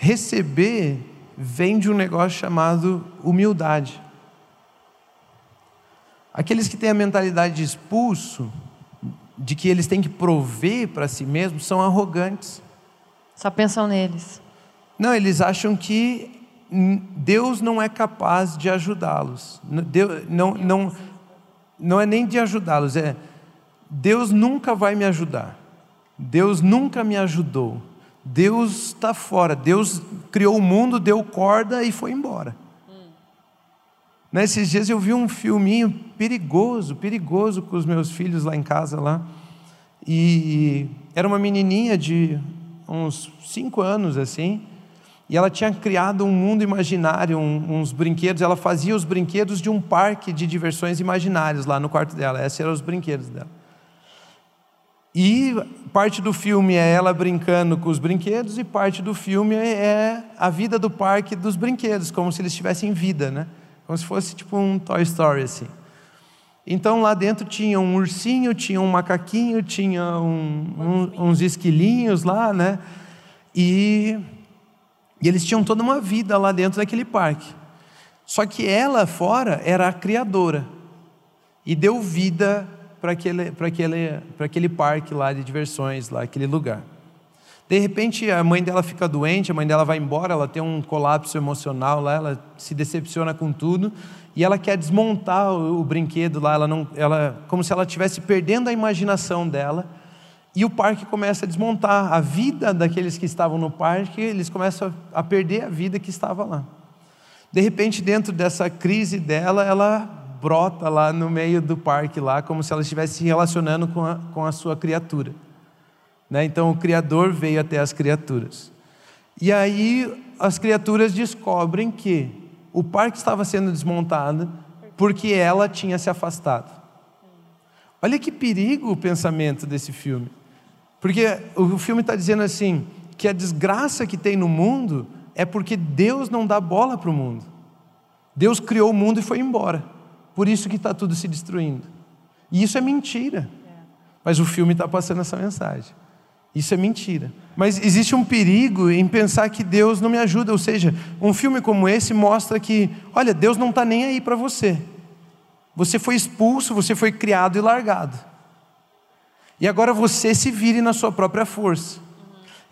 receber vem de um negócio chamado humildade. Aqueles que têm a mentalidade de expulso, de que eles têm que prover para si mesmos, são arrogantes. Só pensam neles. Não, eles acham que Deus não é capaz de ajudá-los. Deus não, não, não é nem de ajudá-los, é Deus nunca vai me ajudar. Deus nunca me ajudou. Deus está fora. Deus criou o mundo, deu corda e foi embora. Nesses dias eu vi um filminho perigoso, perigoso com os meus filhos lá em casa lá. E era uma menininha de uns cinco anos assim. E ela tinha criado um mundo imaginário, um, uns brinquedos. Ela fazia os brinquedos de um parque de diversões imaginários lá no quarto dela. Esses eram os brinquedos dela. E parte do filme é ela brincando com os brinquedos e parte do filme é a vida do parque dos brinquedos, como se eles tivessem vida, né? Como se fosse tipo um Toy Story assim. Então lá dentro tinha um ursinho, tinha um macaquinho, tinha um, um, uns esquilinhos lá, né? E, e eles tinham toda uma vida lá dentro daquele parque. Só que ela fora era a criadora e deu vida para aquele, para aquele, para aquele parque lá de diversões, lá, aquele lugar. De repente a mãe dela fica doente, a mãe dela vai embora, ela tem um colapso emocional lá, ela se decepciona com tudo e ela quer desmontar o, o brinquedo lá, ela não, ela, como se ela estivesse perdendo a imaginação dela. E o parque começa a desmontar a vida daqueles que estavam no parque, eles começam a perder a vida que estava lá. De repente, dentro dessa crise dela, ela brota lá no meio do parque, lá, como se ela estivesse se relacionando com a, com a sua criatura. Né? Então o Criador veio até as criaturas. E aí as criaturas descobrem que o parque estava sendo desmontado porque ela tinha se afastado. Olha que perigo o pensamento desse filme. Porque o filme está dizendo assim: que a desgraça que tem no mundo é porque Deus não dá bola para o mundo. Deus criou o mundo e foi embora. Por isso que está tudo se destruindo. E isso é mentira. Mas o filme está passando essa mensagem. Isso é mentira. Mas existe um perigo em pensar que Deus não me ajuda. Ou seja, um filme como esse mostra que, olha, Deus não está nem aí para você. Você foi expulso, você foi criado e largado. E agora você se vire na sua própria força.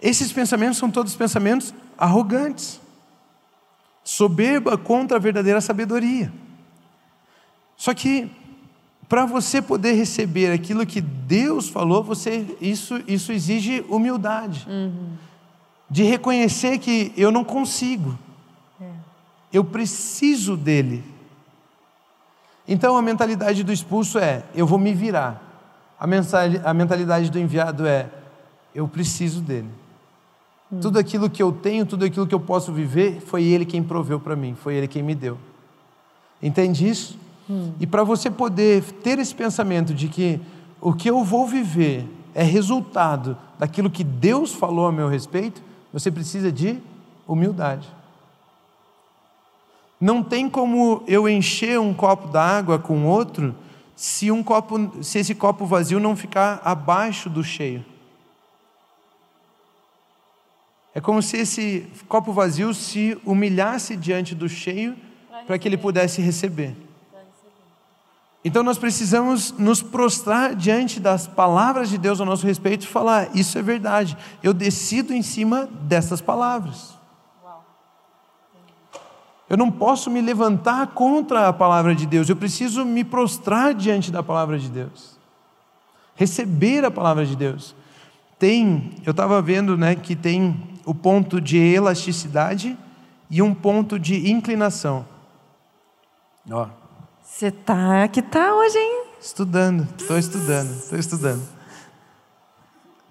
Esses pensamentos são todos pensamentos arrogantes. Soberba contra a verdadeira sabedoria. Só que para você poder receber aquilo que Deus falou, você isso isso exige humildade. Uhum. De reconhecer que eu não consigo. É. Eu preciso dele. Então a mentalidade do expulso é: eu vou me virar. A mentalidade do enviado é: eu preciso dele. Uhum. Tudo aquilo que eu tenho, tudo aquilo que eu posso viver, foi ele quem proveu para mim, foi ele quem me deu. Entende isso? Hum. E para você poder ter esse pensamento de que o que eu vou viver é resultado daquilo que Deus falou a meu respeito, você precisa de humildade. Não tem como eu encher um copo d'água com outro se um copo, se esse copo vazio não ficar abaixo do cheio. É como se esse copo vazio se humilhasse diante do cheio para que ele pudesse receber. Então nós precisamos nos prostrar diante das palavras de Deus a nosso respeito e falar: Isso é verdade, eu decido em cima dessas palavras. Eu não posso me levantar contra a palavra de Deus, eu preciso me prostrar diante da palavra de Deus, receber a palavra de Deus. Tem, eu estava vendo né, que tem o ponto de elasticidade e um ponto de inclinação. Ó, você tá que tá hoje, hein? Estudando, estou estudando, estou estudando.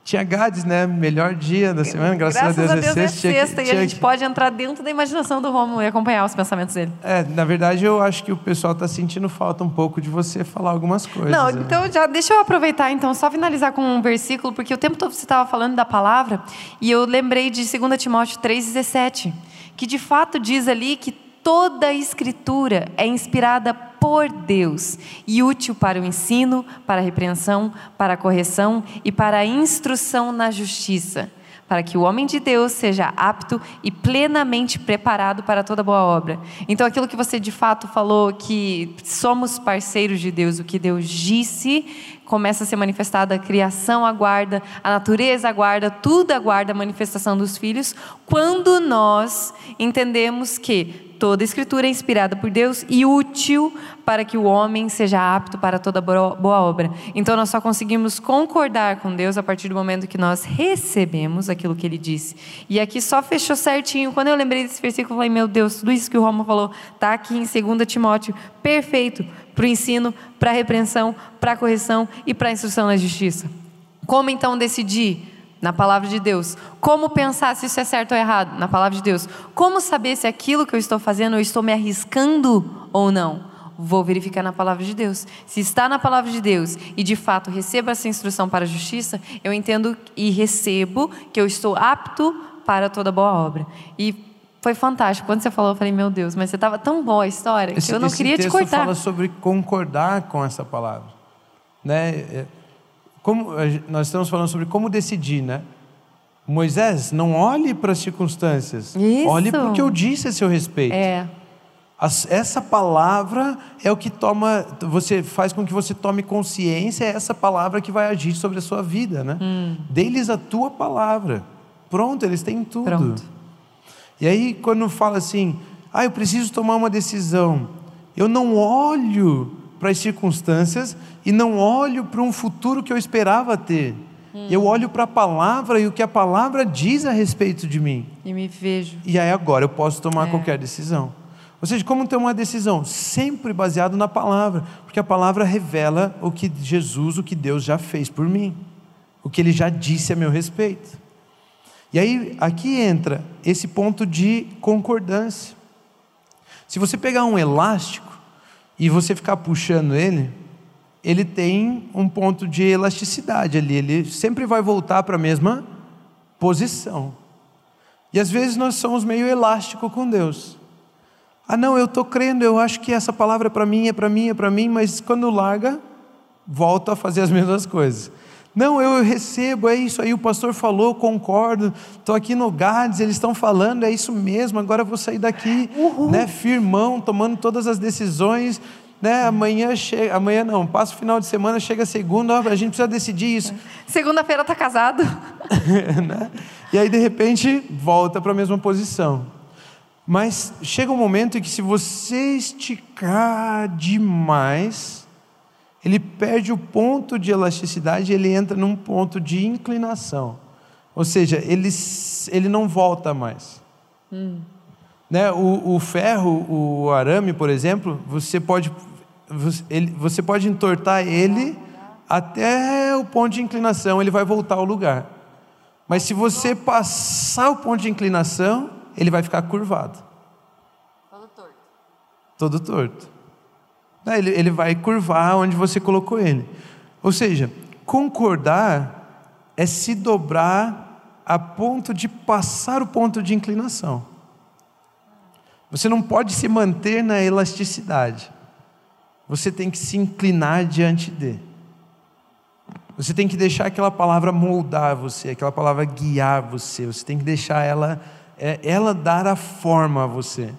Tinha Gades, né? Melhor dia da semana, graças, Graças a Deus, a Deus é sexta. Que- sexta e tinha a gente pode entrar dentro da imaginação do Romulo e acompanhar os pensamentos dele. É, na verdade, eu acho que o pessoal está sentindo falta um pouco de você falar algumas coisas. Não, né? então já deixa eu aproveitar então, só finalizar com um versículo, porque o tempo todo você estava falando da palavra, e eu lembrei de 2 Timóteo 3,17, que de fato diz ali que toda a escritura é inspirada por Deus e útil para o ensino, para a repreensão, para a correção e para a instrução na justiça, para que o homem de Deus seja apto e plenamente preparado para toda boa obra. Então, aquilo que você de fato falou, que somos parceiros de Deus, o que Deus disse, começa a ser manifestado, a criação aguarda, a natureza aguarda, tudo aguarda a manifestação dos filhos, quando nós entendemos que toda escritura é inspirada por Deus e útil para que o homem seja apto para toda boa obra. Então nós só conseguimos concordar com Deus a partir do momento que nós recebemos aquilo que ele disse. E aqui só fechou certinho. Quando eu lembrei desse versículo, eu falei: "Meu Deus, tudo isso que o Roma falou está aqui em 2 Timóteo, perfeito para o ensino, para a repreensão, para a correção e para a instrução na justiça". Como então decidir? Na palavra de Deus. Como pensar se isso é certo ou errado? Na palavra de Deus. Como saber se aquilo que eu estou fazendo eu estou me arriscando ou não? Vou verificar na palavra de Deus. Se está na palavra de Deus e de fato recebo essa instrução para a justiça, eu entendo e recebo que eu estou apto para toda boa obra. E foi fantástico. Quando você falou, eu falei, meu Deus, mas você estava tão boa a história que Esse, eu não esse queria te texto cortar. fala sobre concordar com essa palavra, né? Como nós estamos falando sobre como decidir, né? Moisés, não olhe para as circunstâncias, Isso. olhe para o que eu disse a seu respeito. É, As- essa palavra é o que toma, você faz com que você tome consciência, é essa palavra que vai agir sobre a sua vida, né? Hum. Deles a tua palavra. Pronto, eles têm tudo. Pronto. E aí quando fala assim, ah, eu preciso tomar uma decisão, eu não olho para as circunstâncias e não olho para um futuro que eu esperava ter. Hum. Eu olho para a palavra e o que a palavra diz a respeito de mim. e me vejo. E aí agora eu posso tomar É. qualquer decisão. Ou seja, como ter uma decisão? Sempre baseado na palavra, porque a palavra revela o que Jesus, o que Deus já fez por mim, o que ele já disse a meu respeito. E aí aqui entra esse ponto de concordância. Se você pegar um elástico e você ficar puxando ele, ele tem um ponto de elasticidade ali, ele sempre vai voltar para a mesma posição. E às vezes nós somos meio elástico com Deus. Ah, não, eu estou crendo, eu acho que essa palavra é para mim, é para mim, é para mim, mas quando larga, volta a fazer as mesmas coisas. Não, eu recebo, é isso aí, o pastor falou, concordo, estou aqui no Gades, eles estão falando, é isso mesmo, agora vou sair daqui, né, firmão, tomando todas as decisões, né, amanhã chega, amanhã não, passa o final de semana, chega segunda, a gente precisa decidir isso. Segunda-feira tá casado. né? E aí, de repente, volta para a mesma posição. Mas chega um momento em que, se você esticar demais, ele perde o ponto de elasticidade, ele entra num ponto de inclinação. Ou seja, ele, ele não volta mais. Né? O, o ferro, o arame, por exemplo, você pode, você, ele- você pode entortar ele até o ponto de inclinação, ele vai voltar ao lugar. Mas se você passar o ponto de inclinação, ele vai ficar curvado. Todo torto. Né, Ele, ele vai curvar onde você colocou ele. Ou seja, concordar é se dobrar a ponto de passar o ponto de inclinação. Você não pode se manter na elasticidade. Você tem que se inclinar diante de. Você tem que deixar aquela palavra moldar você, aquela palavra guiar você. Você tem que deixar ela, é, ela dar a forma a você.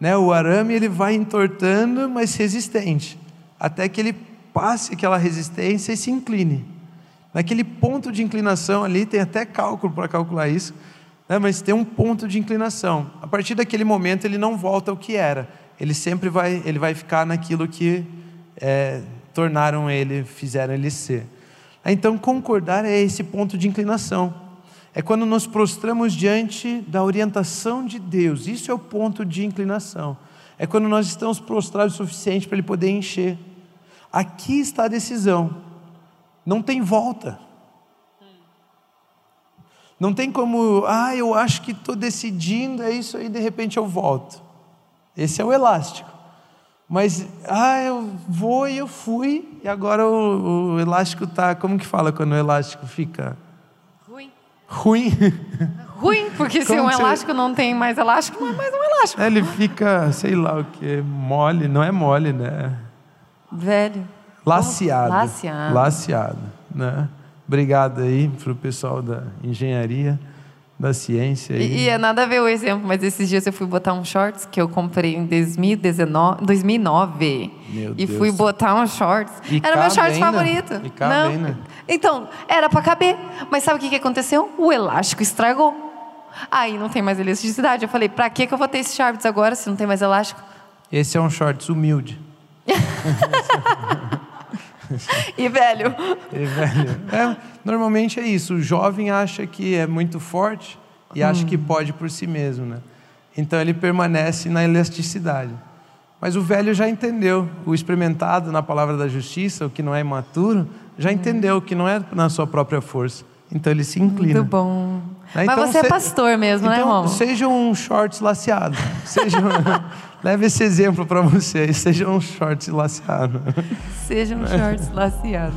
Né? O arame ele vai entortando, mas resistente, até que ele passe aquela resistência e se incline. Naquele ponto de inclinação ali, tem até cálculo para calcular isso, né? mas tem um ponto de inclinação. A partir daquele momento ele não volta ao que era. Ele sempre vai, ele vai ficar naquilo que é, tornaram ele, fizeram ele ser. Então concordar é esse ponto de inclinação. É quando nos prostramos diante da orientação de Deus. Isso é o ponto de inclinação. É quando nós estamos prostrados o suficiente para Ele poder encher. Aqui está a decisão. Não tem volta. Não tem como, ah, eu acho que estou decidindo, é isso aí, de repente eu volto. Esse é o elástico. Mas, ah, eu vou e eu fui, e agora o, o elástico está. Como que fala quando o elástico fica Ruim. ruim? Porque se um que você- elástico não tem mais elástico, não é mais um elástico. Ele fica, sei lá o que, mole, não é mole, né? Velho. Laceado. Laceado. Laceado, né? Obrigado aí para o pessoal da engenharia, da ciência. E, e é nada a ver o exemplo, mas esses dias eu fui botar um shorts que eu comprei em 2019, 2009. Meu e Deus. fui botar um shorts. E era meu shorts ainda? favorito. E cabe Não. ainda? Então, era pra caber. Mas sabe o que, que aconteceu? O elástico estragou. Aí não tem mais elasticidade. Eu falei, pra que, que eu vou ter esse shorts agora se não tem mais elástico? Esse é um shorts humilde. E, velho, É, velho. É, normalmente é isso. O jovem acha que é muito forte e acha que pode por si mesmo, né? Então ele permanece na elasticidade. Mas o velho já entendeu, o experimentado na palavra da justiça, o que não é imaturo, já entendeu que não é na sua própria força. Então ele se inclina. muito bom. Né? Mas Então, você é se- pastor mesmo, né, então, irmão? Seja um shorts laceado. Seja Leve esse exemplo para vocês. Seja um shorts laceado. Seja um shorts laceado.